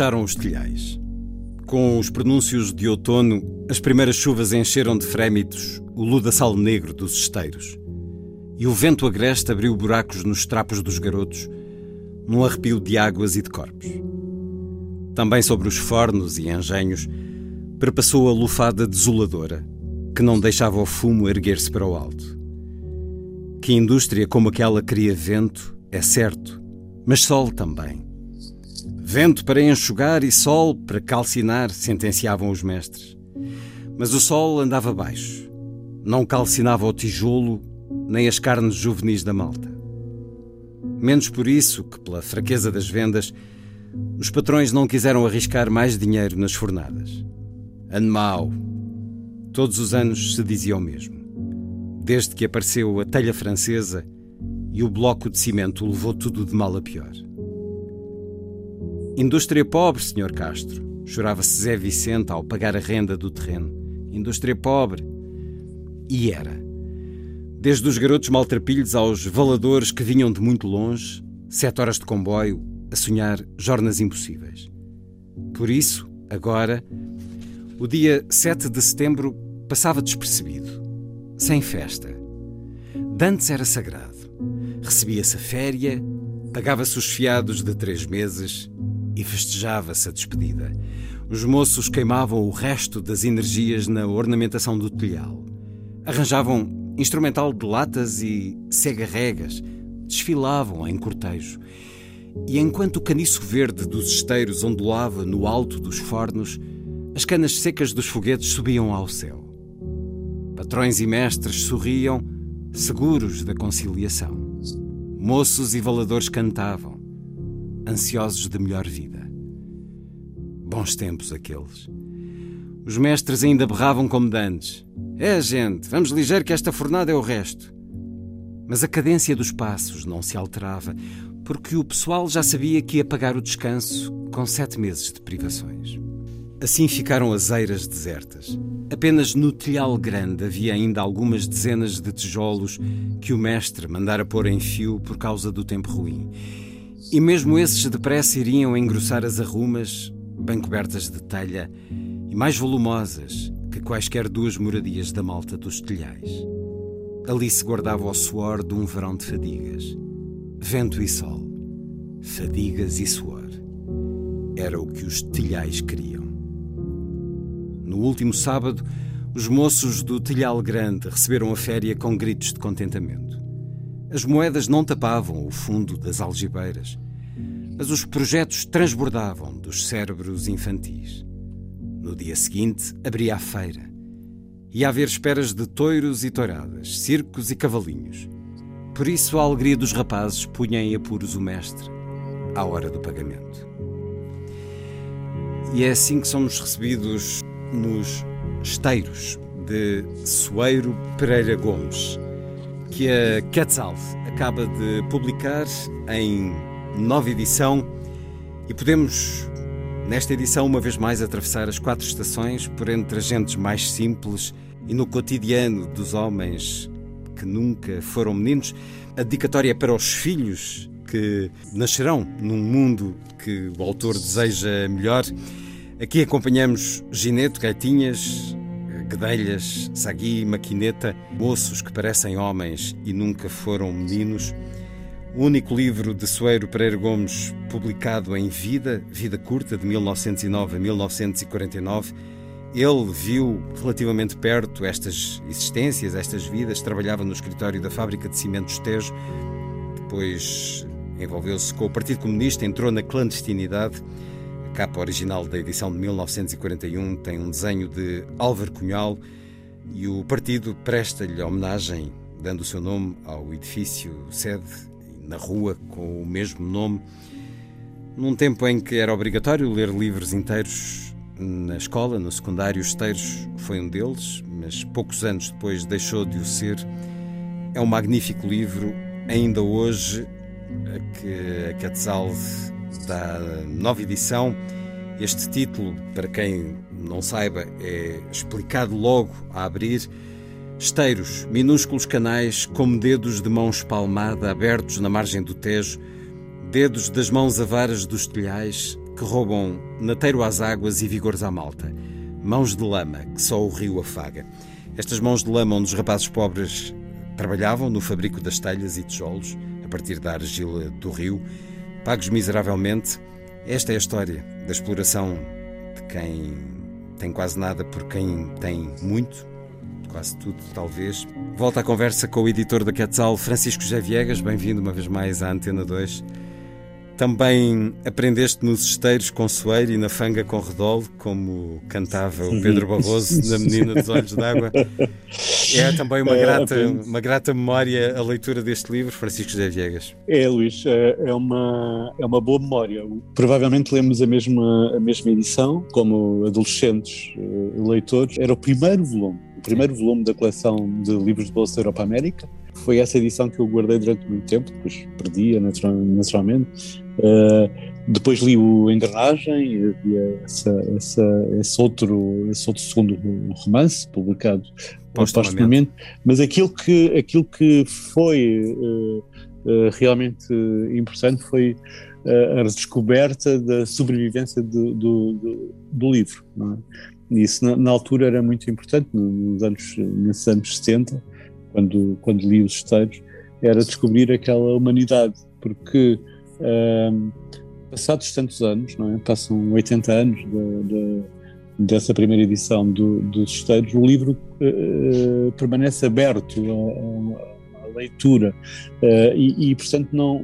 Fecharam os telhais. Com os pronúncios de outono, as primeiras chuvas encheram de frémitos o ludaçal negro dos esteiros e o vento agreste abriu buracos nos trapos dos garotos, num arrepio de águas e de corpos. Também sobre os fornos e engenhos perpassou a lufada desoladora, que não deixava o fumo erguer-se para o alto. Que indústria como aquela cria vento, é certo, mas sol também. Vento para enxugar e sol para calcinar, sentenciavam os mestres. Mas o sol andava baixo, não calcinava o tijolo nem as carnes juvenis da malta. Menos por isso que pela fraqueza das vendas, os patrões não quiseram arriscar mais dinheiro nas fornadas. Ano. Todos os anos se dizia o mesmo. Desde que apareceu a telha francesa e o bloco de cimento levou tudo de mal a pior. Indústria pobre, Sr. Castro, chorava-se Zé Vicente ao pagar a renda do terreno. Indústria pobre. E era. Desde os garotos maltrapilhos aos valadores que vinham de muito longe, sete horas de comboio, a sonhar jornas impossíveis. Por isso, agora, o dia 7 de setembro passava despercebido, sem festa. Dantes era sagrado. Recebia-se a féria, pagava-se os fiados de três meses e festejava-se a despedida. Os moços queimavam o resto das energias na ornamentação do telhal. Arranjavam instrumental de latas e cega-regas, desfilavam em cortejo. E enquanto o caniço verde dos esteiros ondulava no alto dos fornos, as canas secas dos foguetes subiam ao céu. Patrões e mestres sorriam, seguros da conciliação. Moços e valadores cantavam, ansiosos de melhor vida. Bons tempos aqueles. Os mestres ainda berravam como dantes. É, gente, vamos ligeiro que esta fornada é o resto. Mas a cadência dos passos não se alterava, porque o pessoal já sabia que ia pagar o descanso com sete meses de privações. Assim ficaram as eiras desertas. Apenas no telhal grande havia ainda algumas dezenas de tijolos que o mestre mandara pôr em fio por causa do tempo ruim. E mesmo esses depressa iriam engrossar as arrumas, bem cobertas de telha, e mais volumosas, que quaisquer duas moradias da malta dos telhais. Ali se guardava o suor de um verão de fadigas. Vento e sol. Fadigas e suor. Era o que os telhais queriam. No último sábado, os moços do Telhal Grande receberam a féria com gritos de contentamento. As moedas não tapavam o fundo das algibeiras, mas os projetos transbordavam dos cérebros infantis. No dia seguinte, abria a feira. Ia haver esperas de toiros e touradas, circos e cavalinhos. Por isso, a alegria dos rapazes punha em apuros o mestre, à hora do pagamento. E é assim que somos recebidos nos esteiros de Soeiro Pereira Gomes, que a Quetzal acaba de publicar em nova edição e podemos Nesta edição, uma vez mais, atravessar as quatro estações por entre agentes mais simples e no cotidiano dos homens que nunca foram meninos. A dedicatória é para os filhos que nascerão num mundo que o autor deseja melhor. Aqui acompanhamos Gineto, Gaitinhas, Guedelhas, Sagui, Maquineta, moços que parecem homens e nunca foram meninos. O único livro de Soeiro Pereira Gomes publicado em vida, vida curta, de 1909 a 1949. Ele viu relativamente perto estas existências, estas vidas, trabalhava no escritório da fábrica de cimentos Tejo, depois envolveu-se com o Partido Comunista, entrou na clandestinidade. Capa original da edição de 1941 tem um desenho de Álvaro Cunhal e o partido presta-lhe homenagem, dando o seu nome ao edifício sede na rua com o mesmo nome. Num tempo em que era obrigatório ler livros inteiros na escola, no secundário, os Teiros foi um deles, mas poucos anos depois deixou de o ser. É um magnífico livro, ainda hoje, que a Quetzal dá nova edição. Este título, para quem não saiba, é explicado logo a abrir. Esteiros, minúsculos canais como dedos de mão espalmada abertos na margem do Tejo, dedos das mãos avaras dos telhais que roubam nateiro às águas e vigores à malta, mãos de lama que só o rio afaga. Estas mãos de lama onde os rapazes pobres trabalhavam no fabrico das telhas e tijolos, a partir da argila do rio, pagos miseravelmente. Esta é a história da exploração de quem tem quase nada por quem tem muito, quase tudo, talvez. Volta à conversa com o editor da Quetzal, Francisco José Viegas. Bem-vindo uma vez mais à Antena 2. Também aprendeste nos esteiros com Soeiro e na fanga com Redol, como cantava o Pedro Barroso na Menina dos Olhos d'Água. É também uma, é, grata, uma grata memória a leitura deste livro, Francisco José Viegas. É, Luís, é, é uma, é uma boa memória. Provavelmente lemos a mesma, a mesma edição, como adolescentes eh, leitores. Era o primeiro volume, o primeiro volume da coleção de livros de bolsa da Europa América. Foi essa edição que eu guardei durante muito tempo, depois perdia naturalmente Uh, depois li o Engrenagem, havia essa, essa, esse, outro, esse outro segundo romance publicado postumamente, mas aquilo que, aquilo que foi uh, uh, realmente importante foi a descoberta da sobrevivência do, do, do, do livro. É? Isso na, na, altura era muito importante, nos anos, nesses anos 70, quando, quando li os esteiros, era descobrir aquela humanidade, porque passados tantos anos, não é? passam 80 anos de, de, dessa primeira edição do, dos Esteiros, o livro uh, permanece aberto à, leitura uh, e, e, portanto, não,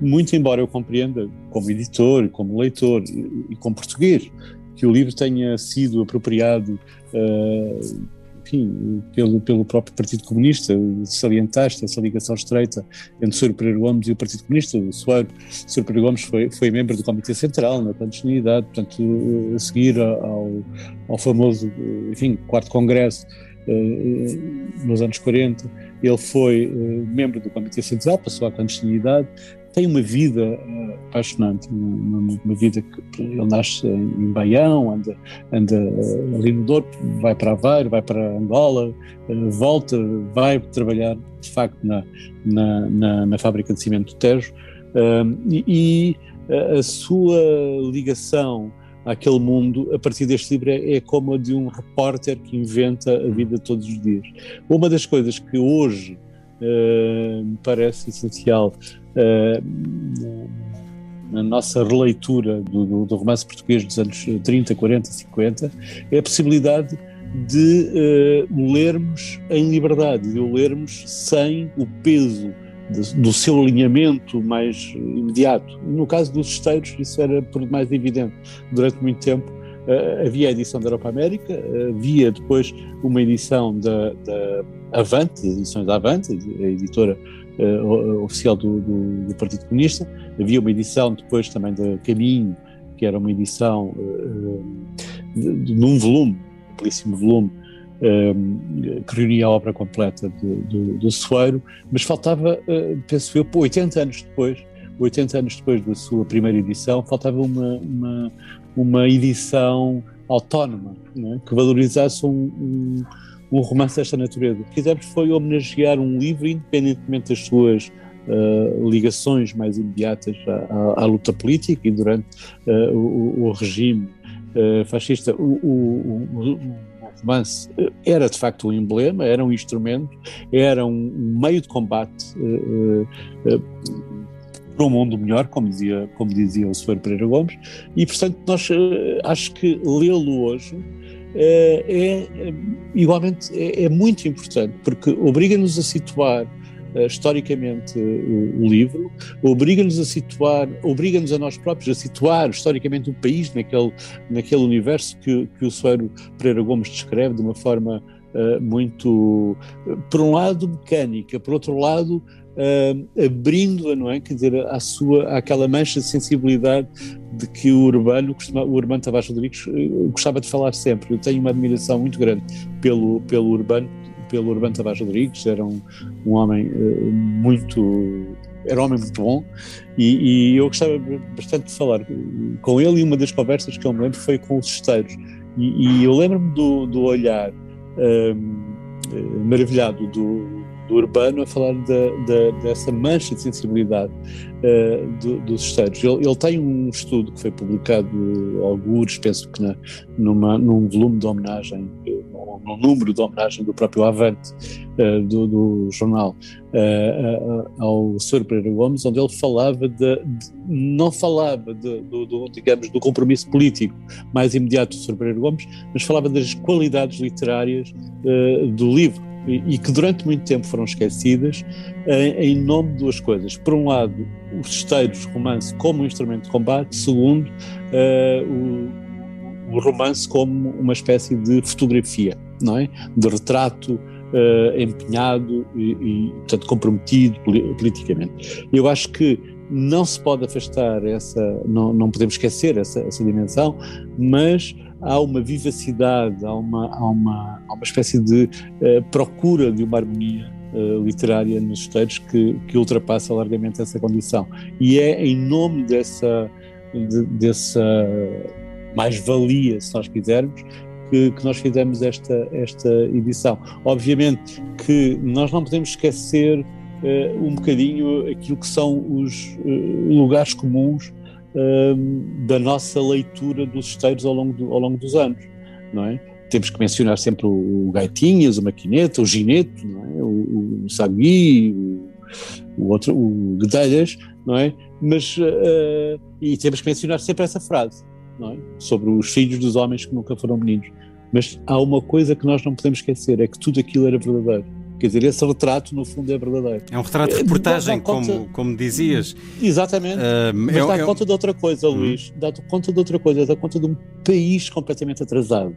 muito embora eu compreenda, como editor, como leitor e, e como português, que o livro tenha sido apropriado uh, enfim, pelo, pelo próprio Partido Comunista, salientaste essa ligação estreita entre Sr. Pereira Gomes e o Partido Comunista. O Sr. Pereira Gomes foi, foi membro do Comitê Central na clandestinidade, portanto, a seguir ao, ao famoso, enfim, quarto congresso, eh, nos anos 40, ele foi eh, membro do Comitê Central, passou à clandestinidade, tem uma vida uh, apaixonante, uma, uma, vida que ele nasce em Baião, anda, anda uh, ali no Douro, vai para Aveiro, vai para Angola, uh, volta, vai trabalhar de facto na, na, na, na fábrica de cimento do Tejo e, e a sua ligação àquele mundo, a partir deste livro, é, é como a de um repórter que inventa a vida todos os dias. Uma das coisas que hoje me parece essencial na nossa releitura do, do, romance português dos anos 30, 40, 50, é a possibilidade de uh, lermos em liberdade, de o lermos sem o peso de, do seu alinhamento mais imediato. No caso dos esteiros, isso era por demais evidente. Durante muito tempo uh, havia a edição da Europa América, havia depois uma edição da, da Avante, edições da Avante, a editora uh, oficial do, do, do, Partido Comunista. Havia uma edição depois também da Caminho, que era uma edição uh, de, num volume, um belíssimo volume, que reunia a obra completa do, do Soeiro, mas faltava, penso eu, 80 anos depois, 80 anos depois da sua primeira edição, faltava uma, uma, uma edição autónoma, é? que valorizasse um, um um romance desta natureza. O que fizemos foi homenagear um livro, independentemente das suas uh, ligações mais imediatas à, à, à, luta política e durante uh, o, o, regime uh, fascista. O, o, o, romance era de facto um emblema, era um instrumento, era um meio de combate para um mundo melhor, como dizia, como dizia o Sr. Pereira Gomes, e portanto nós acho que lê-lo hoje é, é igualmente é, é, muito importante, porque obriga-nos a situar uh, historicamente uh, o, livro, obriga-nos a situar, obriga-nos a nós próprios a situar historicamente o país naquele, naquele universo que, que o Soeiro Pereira Gomes descreve de uma forma uh, muito, por um lado, mecânica, por outro lado, uh, abrindo-a, não é? Quer dizer, à sua, àquela mancha de sensibilidade de que o Urbano, o Urbano Tavares Rodrigues, gostava de falar sempre. Eu tenho uma admiração muito grande pelo, pelo Urbano, pelo Urbano Tavares Rodrigues, era um, um homem uh, muito era um homem muito bom e, e, eu gostava bastante de falar com ele e uma das conversas que eu me lembro foi com os esteiros e, e eu lembro-me do, do, olhar maravilhado do, do Urbano a falar da, dessa mancha de sensibilidade uh, do, dos esteiros. Ele, ele, tem um estudo que foi publicado, alguns, penso que na, numa, num volume de homenagem, num número de homenagem do próprio Avante, uh, do, do, jornal, uh, ao Sr. Pereira Gomes, onde ele falava de, de não falava de, do, do, digamos, do compromisso político mais imediato do Sr. Pereira Gomes, mas falava das qualidades literárias do livro e, que durante muito tempo foram esquecidas em, em, nome de duas coisas. Por um lado, os esteiros romance como um instrumento de combate, segundo, uh, o, o, romance como uma espécie de fotografia, não é? De retrato uh, empenhado e, e, portanto, comprometido politicamente. Eu acho que não se pode afastar essa, não, não podemos esquecer essa, essa dimensão, mas há uma vivacidade, há uma, há uma, há uma espécie de uh, procura de uma harmonia uh, literária nos textos que, que ultrapassa largamente essa condição. E é em nome dessa, de, dessa mais-valia, se nós quisermos, que, que, nós fizemos esta, esta edição. Obviamente que nós não podemos esquecer uh, um bocadinho aquilo que são os lugares comuns da nossa leitura dos esteiros ao longo, do, ao longo dos anos, não é? Temos que mencionar sempre o, Gaitinhas, o Maquineta, o Gineto, é? o, o Sagui, o, o, outro, o Guedelhas, não é? Mas, uh, e temos que mencionar sempre essa frase, não é? Sobre os filhos dos homens que nunca foram meninos. Mas há uma coisa que nós não podemos esquecer, é que tudo aquilo era verdadeiro Quer dizer, esse retrato, no fundo, é verdadeiro. É um retrato de é, reportagem, conta, como, como dizias. Exatamente. Uh, mas é, dá é, conta de outra coisa, hum. Luís. Dá conta de outra coisa. Dá conta de um país completamente atrasado.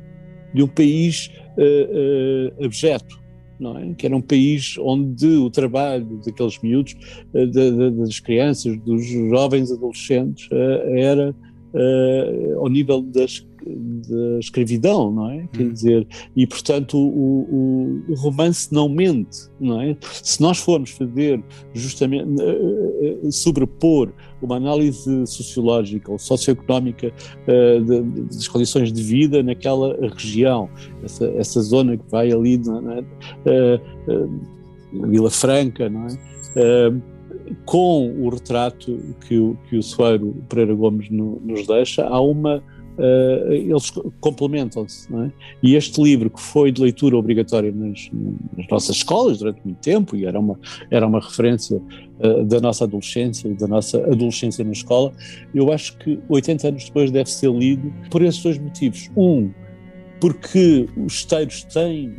De um país uh, uh, abjeto. Não é? Que era um país onde o trabalho daqueles miúdos, de, de, das crianças, dos jovens adolescentes, era ao nível das da escravidão, não é? Hum. Quer dizer, e portanto o, o, o, romance não mente, não é? Se nós formos fazer justamente uh, sobrepor uma análise sociológica ou socioeconómica uh, de, das condições de vida naquela região, essa, essa zona que vai ali na, uh, Vila Franca, não é? com o retrato que o, que o Soeiro Pereira Gomes no, nos deixa, há uma uh, eles complementam-se. É? E este livro, que foi de leitura obrigatória nas, nas, nossas escolas durante muito tempo, e era uma, era uma referência uh, da nossa adolescência e da nossa adolescência na escola, eu acho que 80 anos depois deve ser lido por esses dois motivos. Um, porque os esteiros têm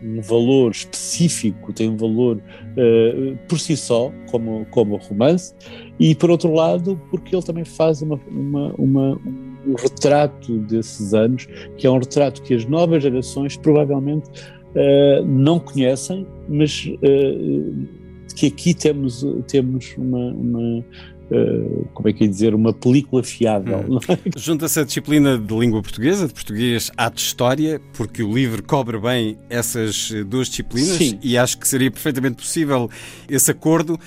um, valor específico, têm um valor uh, por si só, como, como romance, e por outro lado, porque ele também faz uma, uma, uma um retrato desses anos, que é um retrato que as novas gerações provavelmente uh, não conhecem, mas uh, que aqui temos, temos uma, uma Uh, como é que é dizer, uma película fiável. Hum. É? Junta-se a disciplina de língua portuguesa, de português à de história, porque o livro cobre bem essas duas disciplinas Sim. e acho que seria perfeitamente possível esse acordo.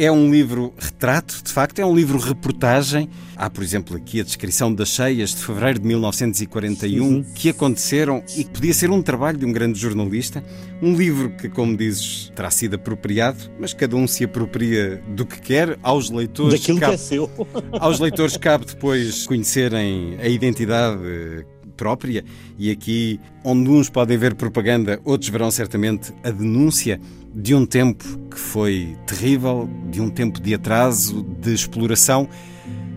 É um livro retrato, de facto, é um livro reportagem. Há, por exemplo, aqui a descrição das cheias de fevereiro de 1941 uhum. que aconteceram e que podia ser um trabalho de um grande jornalista. Um livro que, como dizes, terá sido apropriado, mas cada um se apropria do que quer. Aos leitores. Daquilo cabe, que é seu. aos leitores cabe depois conhecerem a identidade própria, e aqui, onde uns podem ver propaganda, outros verão certamente a denúncia de um tempo que foi terrível, de um tempo de atraso, de exploração,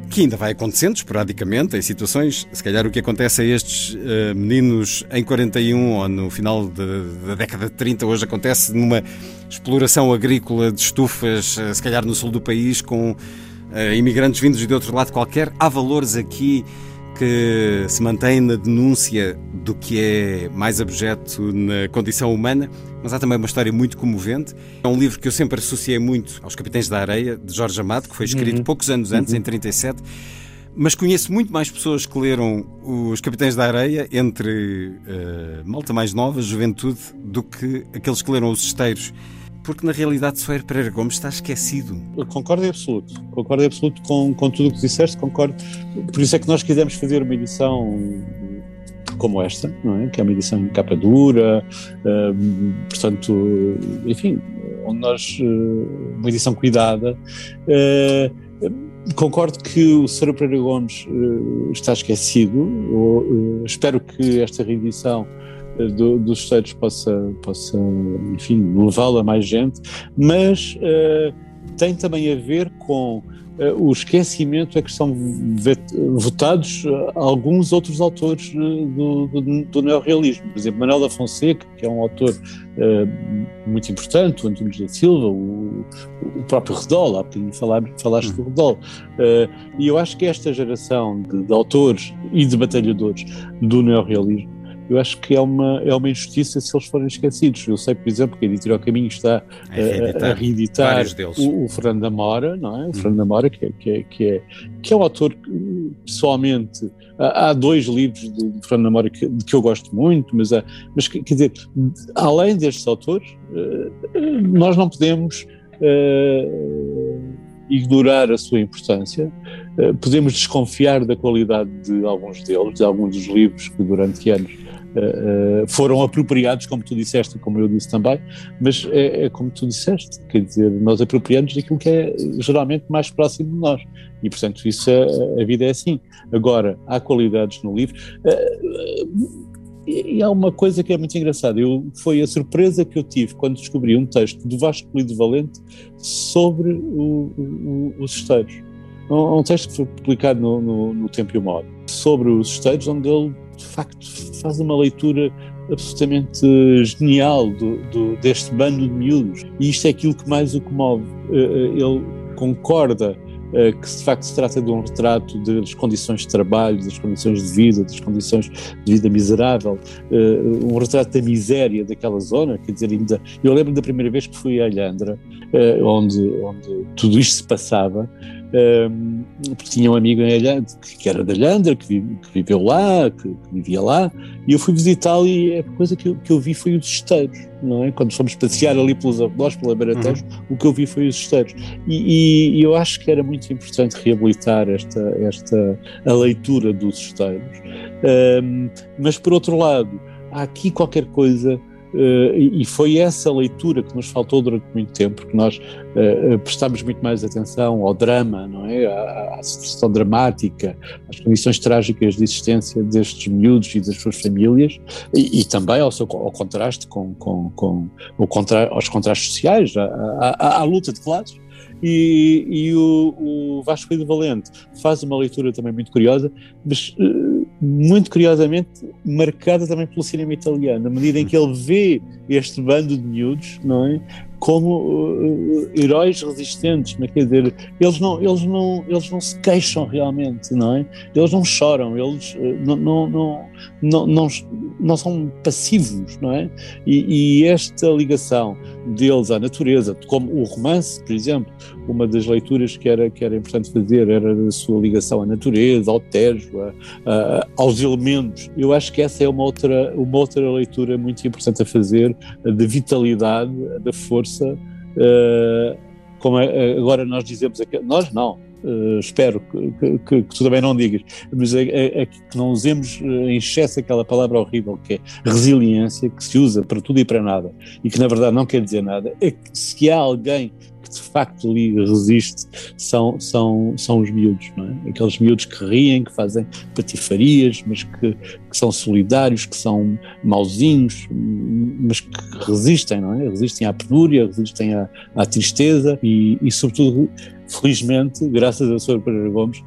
que ainda vai acontecendo esporadicamente, em situações, se calhar o que acontece a estes uh, meninos em 41 ou no final de, da década de 30, hoje acontece numa exploração agrícola de estufas, uh, se calhar no sul do país, com uh, imigrantes vindos de outro lado qualquer. Há valores aqui que se mantém na denúncia do que é mais abjeto na condição humana, mas há também uma história muito comovente. É um livro que eu sempre associei muito aos Capitães da Areia, de Jorge Amado, que foi escrito uhum. poucos anos antes, uhum. em 37. Mas conheço muito mais pessoas que leram Os Capitães da Areia, entre uh, malta mais nova, juventude, do que aqueles que leram Os Esteiros. Porque na realidade Soeiro Pereira Gomes está esquecido. Eu concordo em absoluto. Concordo em absoluto com, com tudo o que disseste, concordo. Por isso é que nós quisemos fazer uma edição como esta, não é? que é uma edição em capa dura, uh, portanto, enfim, onde nós, uh, uma edição cuidada. Uh, concordo que o Sr. Pereira Gomes está esquecido, espero que esta reedição do, dos Estados possa, possa, enfim, levá-lo a mais gente, mas tem também a ver com eh, o esquecimento é que são votados eh, alguns outros autores do, do, do neorrealismo. Por exemplo, Manuel da Fonseca, que é um autor uh, muito importante, o Antunes da Silva, o, o próprio Redol, há bocadinho falaste do Redol. Uh, e eu acho que esta geração de, de autores e de batalhadores do neorrealismo eu acho que é uma, é uma injustiça se eles forem esquecidos. Eu sei, por exemplo, que a Editorial Caminho está a reeditar, a reeditar o, o, Fernando Amora, não é? O hum. Fernando Amora, que é, que, é, que, é, que é um autor que, pessoalmente, há, dois livros de, de Fernando Amora que, de que eu gosto muito, mas, há, mas quer dizer, além destes autores, eh, nós não podemos uh, ignorar a sua importância, uh, podemos desconfiar da qualidade de alguns deles, de alguns dos livros que durante anos Uh, foram apropriados, como tu disseste, como eu disse também, mas é, é, como tu disseste, quer dizer, nós apropriamos daquilo que é geralmente mais próximo de nós. E, portanto, isso é, a vida é assim. Agora, há qualidades no livro. Uh, e há uma coisa que é muito engraçada. Eu, foi a surpresa que eu tive quando descobri um texto do Vasco Lido Valente sobre o, o, os esteiros. Um, um, texto que foi publicado no, no, no Tempo e o Modo, sobre os esteiros, onde ele de facto faz uma leitura absolutamente genial do, do, deste bando de miúdos. E isto é aquilo que mais o comove. Eh, eh, ele concorda que de facto se trata de um retrato das condições de trabalho, das condições de vida, das condições de vida miserável, um retrato da miséria daquela zona, quer dizer, ainda, eu lembro da primeira vez que fui a Alhandra, onde, onde tudo isto se passava, um, porque tinha um amigo em Alhandra, que era da Alhandra, que, que, viveu lá, que, que, vivia lá, e eu fui visitá-lo e a coisa que eu, que eu vi foi os esteiros, não é? Quando fomos passear ali pelos arredores, pela Baratejo, uhum. o que eu vi foi os esteiros. E, e, e, eu acho que era muito importante reabilitar esta, esta a leitura dos esteiros. Um, mas, por outro lado, há aqui qualquer coisa Uh, e, foi essa leitura que nos faltou durante muito tempo, porque nós uh, prestámos muito mais atenção ao drama, não é? À, à situação dramática, às condições trágicas de existência destes miúdos e das suas famílias, e, e também ao, seu, ao contraste com, com, com o contra, aos contrastes sociais, à, à, à luta de classes. E, e o, o, Vasco Valente faz uma leitura também muito curiosa, mas uh, muito curiosamente marcada também pelo cinema italiano, na medida em que ele vê este bando de miúdos, não é? como uh, heróis resistentes, quer dizer, eles não, eles não, eles não se queixam realmente, não é? Eles não choram, eles uh, não, não, não, não, não, não são passivos, não é? E, e, esta ligação deles à natureza, como o romance, por exemplo, uma das leituras que era, que era importante fazer era a sua ligação à natureza, ao Tejo, a, a, aos elementos. Eu acho que essa é uma outra, uma outra leitura muito importante a fazer, da vitalidade, da força uh, como é, agora nós dizemos nós não, uh, espero que, que, que, tu também não digas, mas é, é, é, que não usemos em excesso aquela palavra horrível que é resiliência, que se usa para tudo e para nada, e que na verdade não quer dizer nada, é que se há alguém de facto ali resiste são, são, são os miúdos, não é? Aqueles miúdos que riem, que fazem patifarias, mas que, que são solidários, que são mauzinhos, mas que resistem, não é? Resistem à penúria, resistem à, à tristeza e, e, sobretudo, felizmente, graças a Sr. Pereira Gomes,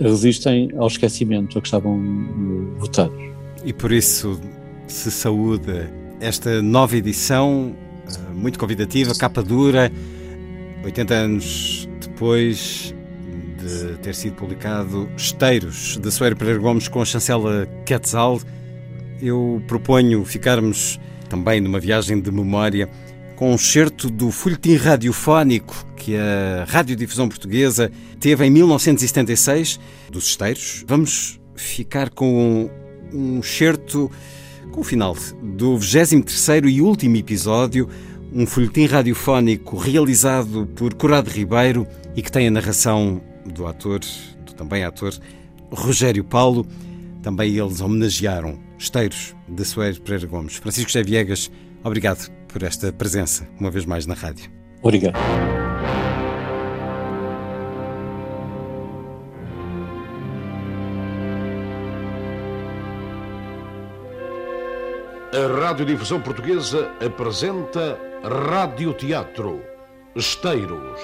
resistem ao esquecimento a que estavam eh, votados. E por isso se saúda esta nova edição, eh, muito convidativa, capa dura, 80 anos depois de ter sido publicado Esteiros, de Soeiro Pereira Gomes com a chancela Quetzal, eu proponho ficarmos também numa viagem de memória, com um certo do folhetim radiofónico que a Radiodifusão Portuguesa teve em 1976, dos Esteiros. Vamos ficar com um certo com o final do 23º e último episódio, um folhetim radiofónico realizado por Corrado Ribeiro e que tem a narração do ator, do também ator, Rogério Paulo. Também eles homenagearam Esteiros de Soares Pereira Gomes. Francisco José Viegas, obrigado por esta presença, uma vez mais na rádio. Obrigado. A Radiodifusão Portuguesa apresenta Radioteatro Esteiros.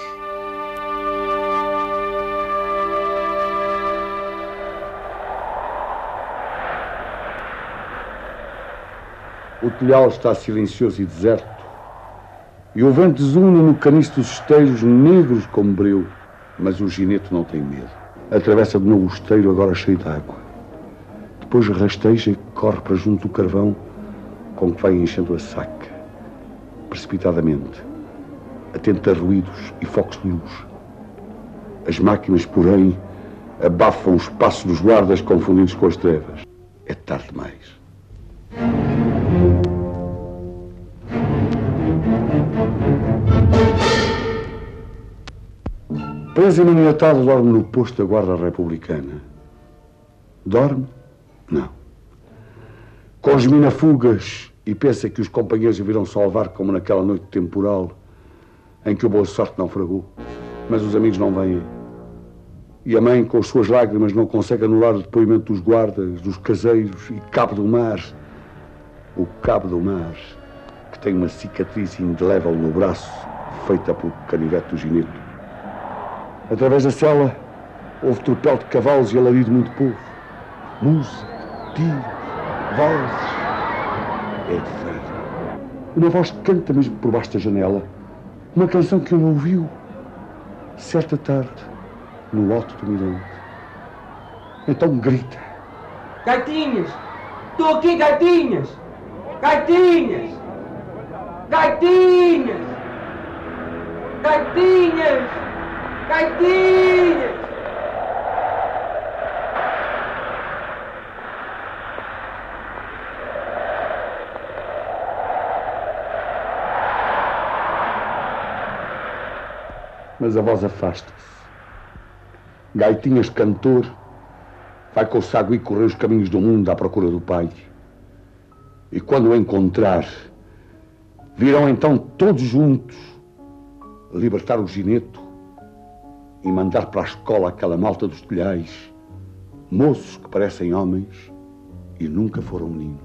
O telhal está silencioso e deserto, e o vento zuna no caniço dos esteiros negros como breu, mas o gineto não tem medo. Atravessa de novo o esteiro, agora cheio de água. Depois rasteja e corre para junto do carvão, com que vai enchendo a saca, precipitadamente, atento a ruídos e focos de luz. As máquinas, porém, abafam os passos dos guardas confundidos com as trevas. É tarde demais. Preso e maniatado dorme no posto da Guarda Republicana. Dorme? Não. Cosmina fugas e pensa que os companheiros o virão salvar como naquela noite temporal em que o Boa Sorte naufragou. Mas os amigos não vêm. E a mãe, com as suas lágrimas, não consegue anular o depoimento dos guardas, dos caseiros e Cabo do Mar. O Cabo do Mar, que tem uma cicatriz indelével no braço, feita pelo canivete do gineto. Através da cela, houve tropel de cavalos e alarido muito povo. Música, tiros, vozes. É. Uma voz canta mesmo por baixo da janela. Uma canção que ele ouviu certa tarde no alto do mirante. Então grita. Gaitinhas! Estou aqui, gaitinhas! Gaitinhas! Gaitinhas! Gaitinhas! Gaitinhas! Mas a voz afasta-se. Gaitinhas de cantor vai com o sagui correr os caminhos do mundo à procura do pai. E quando o encontrar, virão então todos juntos libertar o gineto e mandar para a escola aquela malta dos telhais, moços que parecem homens e nunca foram meninos.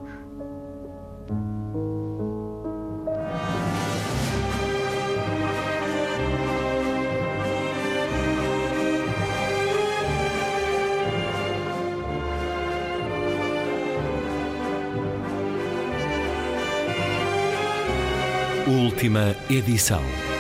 Última edição.